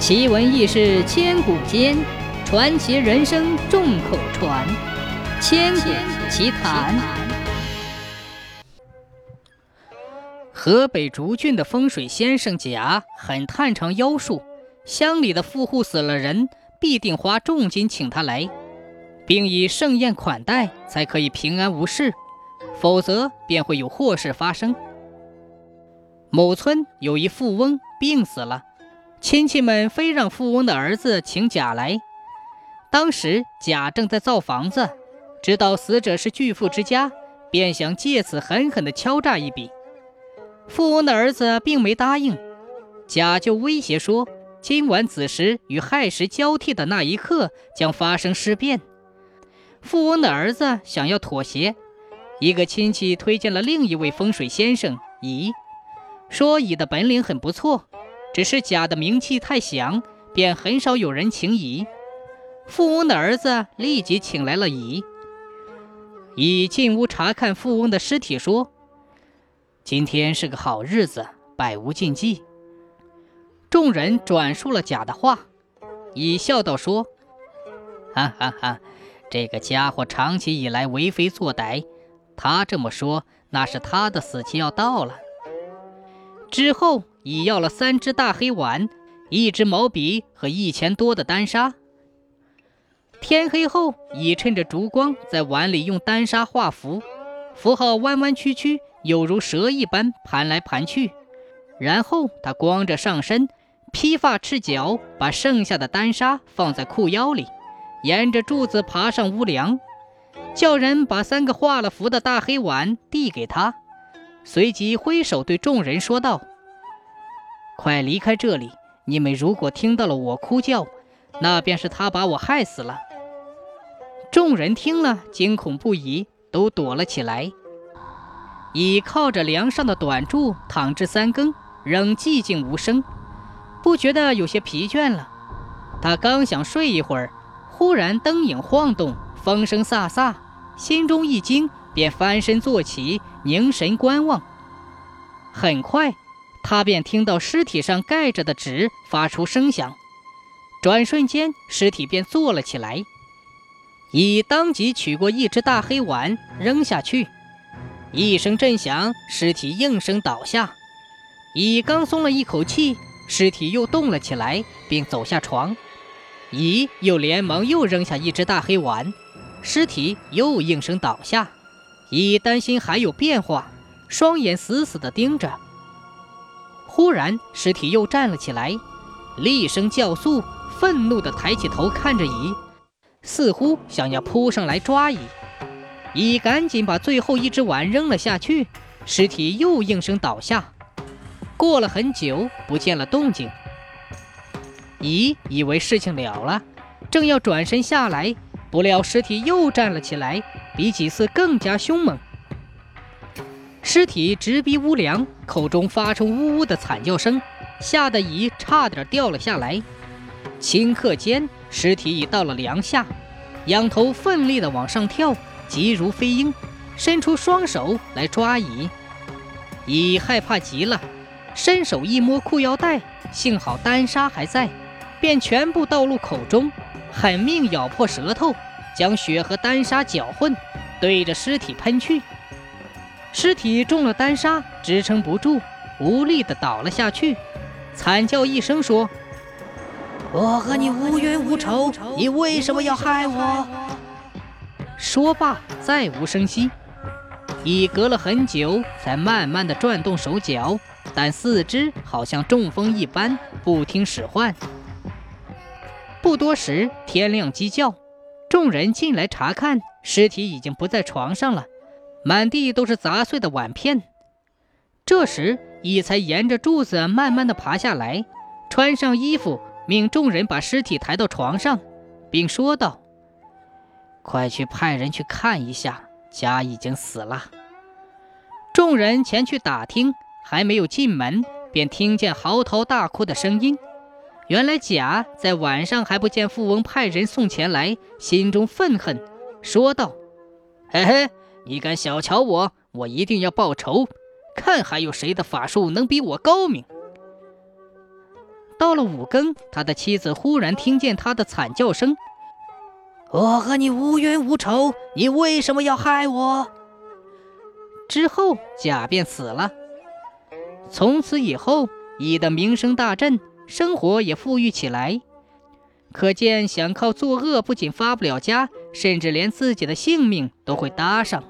奇闻异事千古间，传奇人生众口传。千古奇谈。河北竹郡的风水先生甲很擅长妖术，乡里的富户死了人，必定花重金请他来，并以盛宴款待，才可以平安无事，否则便会有祸事发生。某村有一富翁病死了。亲戚们非让富翁的儿子请甲来。当时甲正在造房子，知道死者是巨富之家，便想借此狠狠地敲诈一笔。富翁的儿子并没答应，甲就威胁说：“今晚子时与亥时交替的那一刻将发生尸变。”富翁的儿子想要妥协，一个亲戚推荐了另一位风水先生乙，说乙的本领很不错。只是甲的名气太响，便很少有人请乙。富翁的儿子立即请来了乙。乙进屋查看富翁的尸体，说：“今天是个好日子，百无禁忌。”众人转述了甲的话。乙笑道：“说，哈哈哈，这个家伙长期以来为非作歹，他这么说，那是他的死期要到了。”之后。已要了三只大黑碗，一支毛笔和一钱多的丹砂。天黑后，已趁着烛光在碗里用丹砂画符，符号弯弯曲曲，有如蛇一般盘来盘去。然后他光着上身，披发赤脚，把剩下的丹砂放在裤腰里，沿着柱子爬上屋梁，叫人把三个画了符的大黑碗递给他，随即挥手对众人说道。快离开这里！你们如果听到了我哭叫，那便是他把我害死了。众人听了，惊恐不已，都躲了起来。倚靠着梁上的短柱躺至三更，仍寂静无声，不觉得有些疲倦了。他刚想睡一会儿，忽然灯影晃动，风声飒飒，心中一惊，便翻身坐起，凝神观望。很快。他便听到尸体上盖着的纸发出声响，转瞬间，尸体便坐了起来。乙当即取过一只大黑碗扔下去，一声震响，尸体应声倒下。乙刚松了一口气，尸体又动了起来，并走下床。乙又连忙又扔下一只大黑碗，尸体又应声倒下。乙担心还有变化，双眼死死地盯着。忽然，尸体又站了起来，厉声叫诉，愤怒地抬起头看着乙，似乎想要扑上来抓乙。乙赶紧把最后一只碗扔了下去，尸体又应声倒下。过了很久，不见了动静。乙以为事情了了，正要转身下来，不料尸体又站了起来，比几次更加凶猛。尸体直逼屋梁，口中发出呜呜的惨叫声，吓得乙差点掉了下来。顷刻间，尸体已到了梁下，仰头奋力地往上跳，急如飞鹰，伸出双手来抓乙。乙害怕极了，伸手一摸裤腰带，幸好丹砂还在，便全部倒入口中，狠命咬破舌头，将血和丹砂搅混，对着尸体喷去。尸体中了丹砂，支撑不住，无力地倒了下去，惨叫一声说：“我和你无冤无仇，你为什么要害我？”说罢，再无声息。已隔了很久，才慢慢地转动手脚，但四肢好像中风一般，不听使唤。不多时，天亮鸡叫，众人进来查看，尸体已经不在床上了。满地都是砸碎的碗片。这时，乙才沿着柱子慢慢的爬下来，穿上衣服，命众人把尸体抬到床上，并说道：“快去派人去看一下，甲已经死了。”众人前去打听，还没有进门，便听见嚎啕大哭的声音。原来甲在晚上还不见富翁派人送钱来，心中愤恨，说道：“嘿嘿。”你敢小瞧我，我一定要报仇！看还有谁的法术能比我高明。到了五更，他的妻子忽然听见他的惨叫声：“我和你无冤无仇，你为什么要害我？”之后，甲便死了。从此以后，乙的名声大振，生活也富裕起来。可见，想靠作恶，不仅发不了家，甚至连自己的性命都会搭上。